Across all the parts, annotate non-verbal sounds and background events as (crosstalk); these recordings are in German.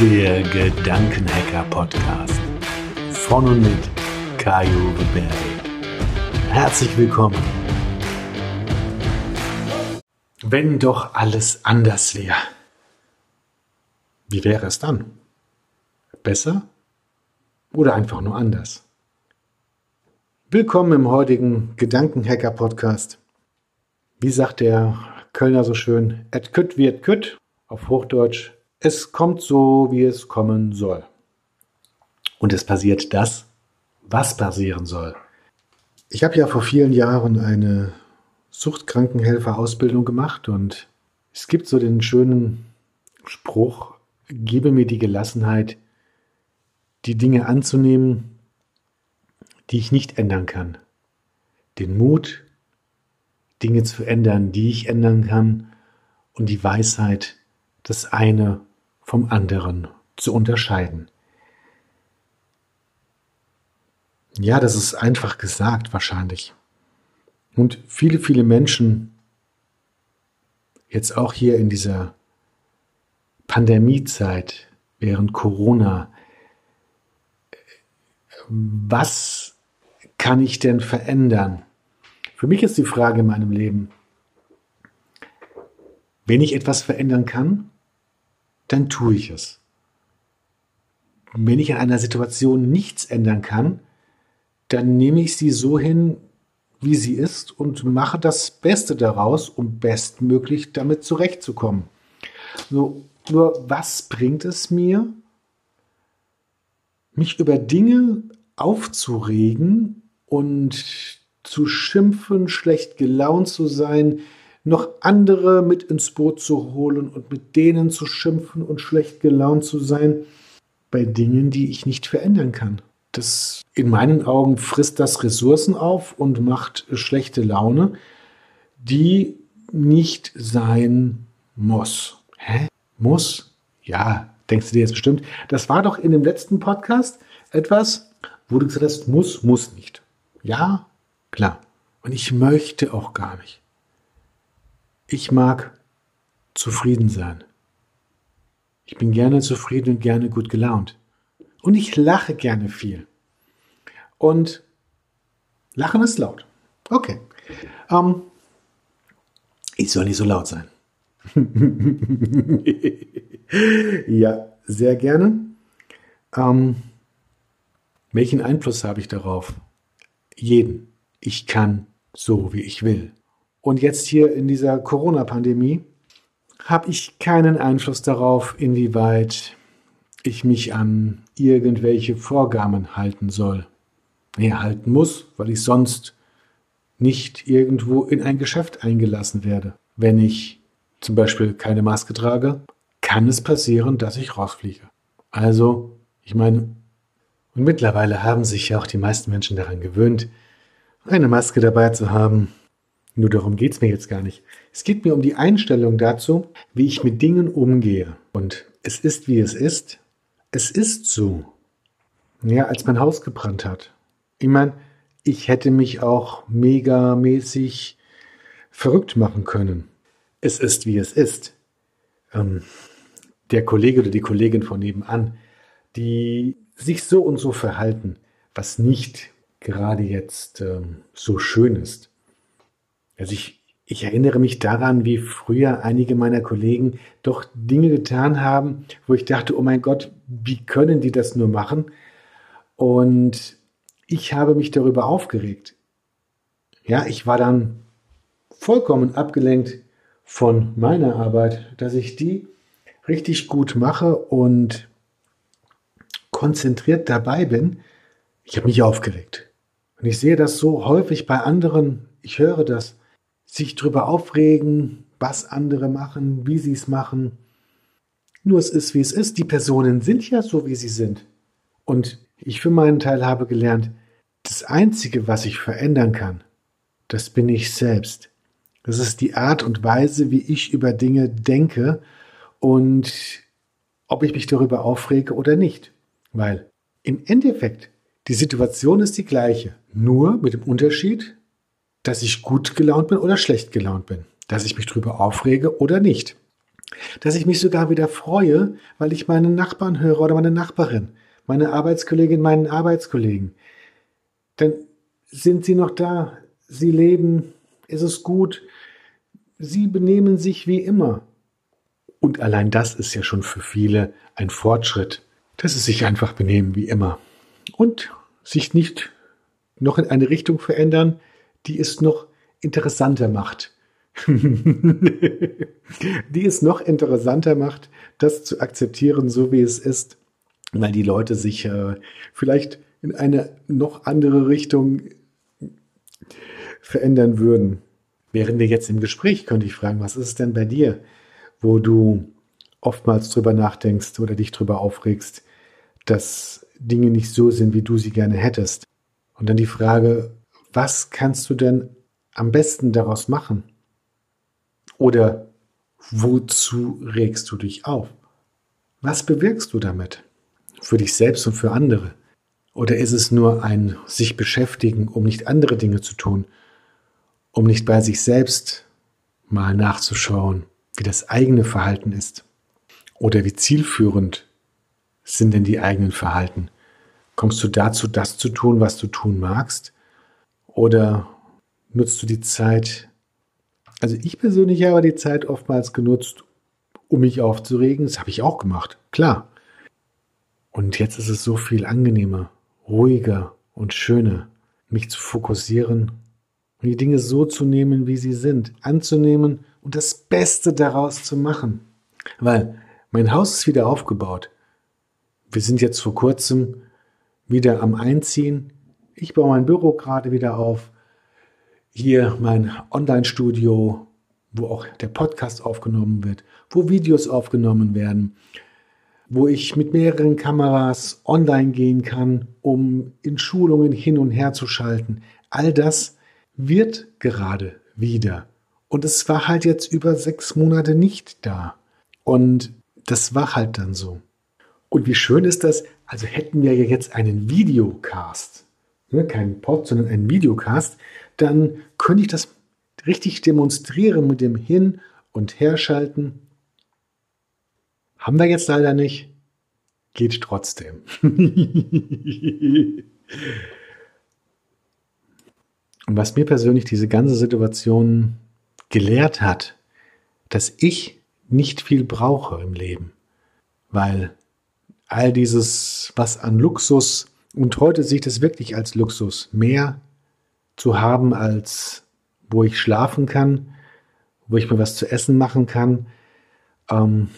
Der Gedankenhacker Podcast von und mit Kajo Berry. Herzlich willkommen. Wenn doch alles anders wäre, wie wäre es dann? Besser oder einfach nur anders? Willkommen im heutigen Gedankenhacker Podcast. Wie sagt der Kölner so schön, et kütt wird kütt, auf Hochdeutsch, es kommt so, wie es kommen soll. Und es passiert das, was passieren soll. Ich habe ja vor vielen Jahren eine Suchtkrankenhelfer-Ausbildung gemacht und es gibt so den schönen Spruch, gebe mir die Gelassenheit, die Dinge anzunehmen, die ich nicht ändern kann. Den Mut, Dinge zu ändern, die ich ändern kann und die Weisheit, das eine vom anderen zu unterscheiden. Ja, das ist einfach gesagt wahrscheinlich. Und viele, viele Menschen, jetzt auch hier in dieser Pandemiezeit, während Corona, was kann ich denn verändern? Für mich ist die Frage in meinem Leben, wenn ich etwas verändern kann, dann tue ich es. wenn ich an einer Situation nichts ändern kann, dann nehme ich sie so hin, wie sie ist und mache das Beste daraus, um bestmöglich damit zurechtzukommen. So, nur was bringt es mir, mich über Dinge aufzuregen und zu schimpfen, schlecht gelaunt zu sein, noch andere mit ins Boot zu holen und mit denen zu schimpfen und schlecht gelaunt zu sein, bei Dingen, die ich nicht verändern kann. Das in meinen Augen frisst das Ressourcen auf und macht schlechte Laune, die nicht sein muss. Hä? Muss? Ja, denkst du dir jetzt bestimmt. Das war doch in dem letzten Podcast etwas, wo du gesagt hast, muss, muss nicht. Ja, Klar. Und ich möchte auch gar nicht. Ich mag zufrieden sein. Ich bin gerne zufrieden und gerne gut gelaunt. Und ich lache gerne viel. Und Lachen ist laut. Okay. Ähm, ich soll nicht so laut sein. (laughs) ja, sehr gerne. Ähm, welchen Einfluss habe ich darauf? Jeden ich kann so, wie ich will. Und jetzt hier in dieser Corona-Pandemie habe ich keinen Einfluss darauf, inwieweit ich mich an irgendwelche Vorgaben halten soll. Nee, halten muss, weil ich sonst nicht irgendwo in ein Geschäft eingelassen werde. Wenn ich zum Beispiel keine Maske trage, kann es passieren, dass ich rausfliege. Also, ich meine, und mittlerweile haben sich ja auch die meisten Menschen daran gewöhnt, eine Maske dabei zu haben. Nur darum geht es mir jetzt gar nicht. Es geht mir um die Einstellung dazu, wie ich mit Dingen umgehe. Und es ist, wie es ist. Es ist so. Ja, als mein Haus gebrannt hat. Ich meine, ich hätte mich auch megamäßig verrückt machen können. Es ist, wie es ist. Ähm, der Kollege oder die Kollegin von nebenan, die sich so und so verhalten, was nicht gerade jetzt ähm, so schön ist. Also ich, ich erinnere mich daran, wie früher einige meiner Kollegen doch Dinge getan haben, wo ich dachte, oh mein Gott, wie können die das nur machen? Und ich habe mich darüber aufgeregt. Ja, ich war dann vollkommen abgelenkt von meiner Arbeit, dass ich die richtig gut mache und konzentriert dabei bin. Ich habe mich aufgeregt. Und ich sehe das so häufig bei anderen, ich höre das, sich darüber aufregen, was andere machen, wie sie es machen. Nur es ist, wie es ist. Die Personen sind ja so, wie sie sind. Und ich für meinen Teil habe gelernt, das Einzige, was ich verändern kann, das bin ich selbst. Das ist die Art und Weise, wie ich über Dinge denke und ob ich mich darüber aufrege oder nicht. Weil im Endeffekt die Situation ist die gleiche, nur mit dem Unterschied, dass ich gut gelaunt bin oder schlecht gelaunt bin, dass ich mich darüber aufrege oder nicht. Dass ich mich sogar wieder freue, weil ich meinen Nachbarn höre oder meine Nachbarin, meine Arbeitskollegin, meinen Arbeitskollegen. Dann sind sie noch da, sie leben, ist es gut, sie benehmen sich wie immer. Und allein das ist ja schon für viele ein Fortschritt, dass sie sich einfach benehmen wie immer und sich nicht noch in eine Richtung verändern, die es noch interessanter macht. (laughs) die es noch interessanter macht, das zu akzeptieren, so wie es ist, weil die Leute sich äh, vielleicht in eine noch andere Richtung verändern würden. Wären wir jetzt im Gespräch, könnte ich fragen, was ist es denn bei dir, wo du oftmals drüber nachdenkst oder dich drüber aufregst, dass Dinge nicht so sind, wie du sie gerne hättest. Und dann die Frage, was kannst du denn am besten daraus machen? Oder wozu regst du dich auf? Was bewirkst du damit? Für dich selbst und für andere? Oder ist es nur ein sich beschäftigen, um nicht andere Dinge zu tun, um nicht bei sich selbst mal nachzuschauen, wie das eigene Verhalten ist? Oder wie zielführend sind denn die eigenen Verhalten? Kommst du dazu, das zu tun, was du tun magst? Oder nutzt du die Zeit? Also ich persönlich habe die Zeit oftmals genutzt, um mich aufzuregen. Das habe ich auch gemacht, klar. Und jetzt ist es so viel angenehmer, ruhiger und schöner, mich zu fokussieren und die Dinge so zu nehmen, wie sie sind, anzunehmen und das Beste daraus zu machen. Weil mein Haus ist wieder aufgebaut. Wir sind jetzt vor kurzem wieder am Einziehen. Ich baue mein Büro gerade wieder auf. Hier mein Online-Studio, wo auch der Podcast aufgenommen wird, wo Videos aufgenommen werden, wo ich mit mehreren Kameras online gehen kann, um in Schulungen hin und her zu schalten. All das wird gerade wieder. Und es war halt jetzt über sechs Monate nicht da. Und das war halt dann so. Und wie schön ist das? Also hätten wir ja jetzt einen Videocast, ne, keinen Pod, sondern einen Videocast, dann könnte ich das richtig demonstrieren mit dem Hin- und Herschalten. Haben wir jetzt leider nicht. Geht trotzdem. (laughs) und was mir persönlich diese ganze Situation gelehrt hat, dass ich nicht viel brauche im Leben, weil all dieses, was an Luxus, und heute sehe ich das wirklich als Luxus, mehr zu haben, als wo ich schlafen kann, wo ich mir was zu essen machen kann, ähm,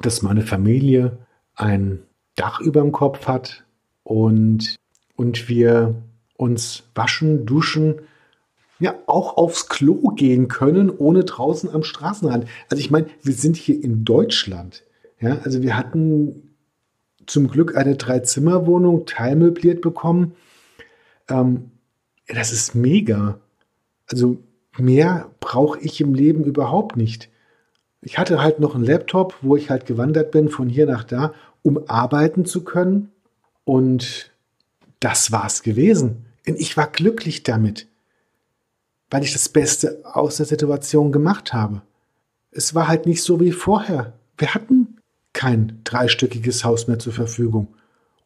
dass meine Familie ein Dach über dem Kopf hat und, und wir uns waschen, duschen, ja, auch aufs Klo gehen können, ohne draußen am Straßenrand. Also ich meine, wir sind hier in Deutschland. Ja, also wir hatten zum Glück eine Drei-Zimmer-Wohnung teilmöbliert bekommen. Ähm, das ist mega. Also mehr brauche ich im Leben überhaupt nicht. Ich hatte halt noch einen Laptop, wo ich halt gewandert bin von hier nach da, um arbeiten zu können. Und das war's gewesen. Und ich war glücklich damit, weil ich das Beste aus der Situation gemacht habe. Es war halt nicht so wie vorher. Wir hatten kein dreistöckiges Haus mehr zur Verfügung.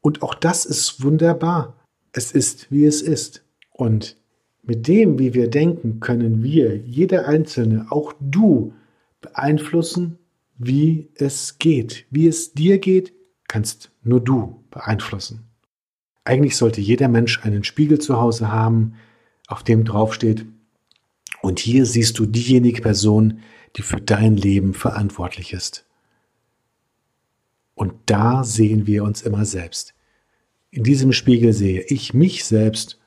Und auch das ist wunderbar. Es ist, wie es ist. Und mit dem, wie wir denken, können wir, jeder Einzelne, auch du, beeinflussen, wie es geht. Wie es dir geht, kannst nur du beeinflussen. Eigentlich sollte jeder Mensch einen Spiegel zu Hause haben, auf dem draufsteht, und hier siehst du diejenige Person, die für dein Leben verantwortlich ist. Und da sehen wir uns immer selbst. In diesem Spiegel sehe ich mich selbst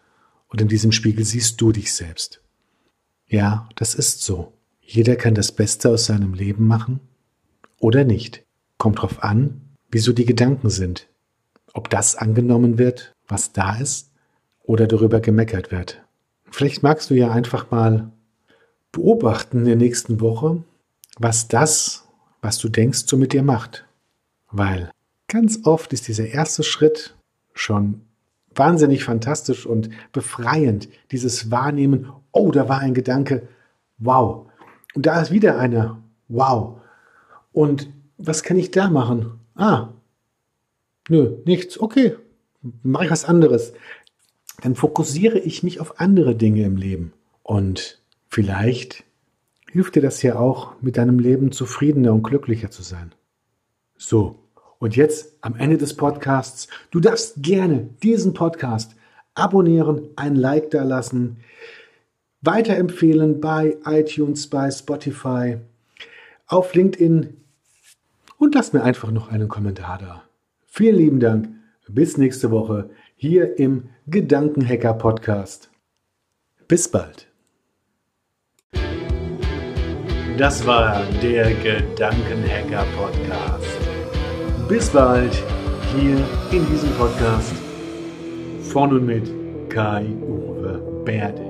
und in diesem Spiegel siehst du dich selbst. Ja, das ist so. Jeder kann das Beste aus seinem Leben machen oder nicht. Kommt drauf an, wieso die Gedanken sind. Ob das angenommen wird, was da ist, oder darüber gemeckert wird. Vielleicht magst du ja einfach mal beobachten in der nächsten Woche, was das, was du denkst, so mit dir macht. Weil ganz oft ist dieser erste Schritt schon wahnsinnig fantastisch und befreiend. Dieses Wahrnehmen, oh, da war ein Gedanke, wow. Und da ist wieder einer, wow. Und was kann ich da machen? Ah, nö, nichts. Okay, mache ich was anderes. Dann fokussiere ich mich auf andere Dinge im Leben. Und vielleicht hilft dir das ja auch, mit deinem Leben zufriedener und glücklicher zu sein. So, und jetzt am Ende des Podcasts, du darfst gerne diesen Podcast abonnieren, ein Like da lassen, weiterempfehlen bei iTunes, bei Spotify, auf LinkedIn und lass mir einfach noch einen Kommentar da. Vielen lieben Dank. Bis nächste Woche hier im Gedankenhacker Podcast. Bis bald. Das war der Gedankenhacker Podcast. Bis bald hier in diesem Podcast von und mit Kai-Uwe Berde.